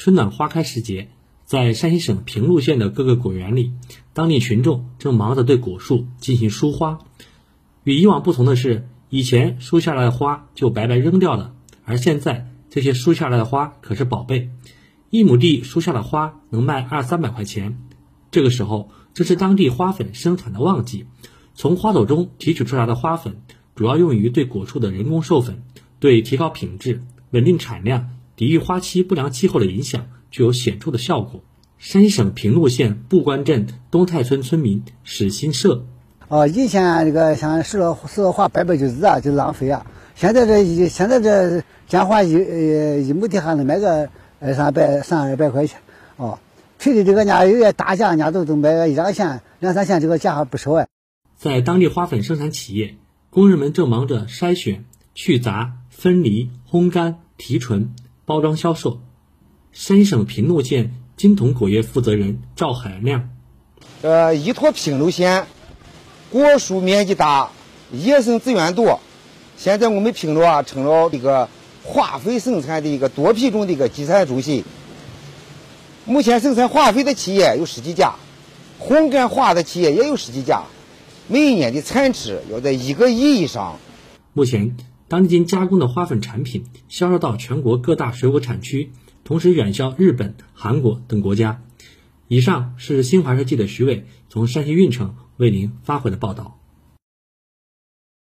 春暖花开时节，在山西省平陆县的各个果园里，当地群众正忙着对果树进行疏花。与以往不同的是，以前疏下来的花就白白扔掉了，而现在这些疏下来的花可是宝贝，一亩地疏下的花能卖二三百块钱。这个时候正是当地花粉生产的旺季，从花朵中提取出来的花粉主要用于对果树的人工授粉，对提高品质、稳定产量。抵御花期不良气候的影响，具有显著的效果。山西省平陆县布关镇东泰村村民史新社：哦，以前这个像石了石了花白白就日啊，就浪费啊。现在这一现在这鲜花一呃一亩地还能卖个二三百三二百块钱哦。平的这个人家有些大价，人家都都卖个一两钱两三千，这个价还不少哎。在当地花粉生产企业，工人们正忙着筛选、去杂、分离、烘干、提纯。包装销售，山西省平陆县金童果业负责人赵海亮。呃，依托平陆县果树面积大、野生资源多，现在我们平陆啊成了一个化肥生产的一个多品种的一个集散中心。目前生产化肥的企业有十几家，烘干花的企业也有十几家，每一年的产值要在一个亿以上。目前。当今加工的花粉产品销售到全国各大水果产区，同时远销日本、韩国等国家。以上是新华社记者徐伟从山西运城为您发回的报道。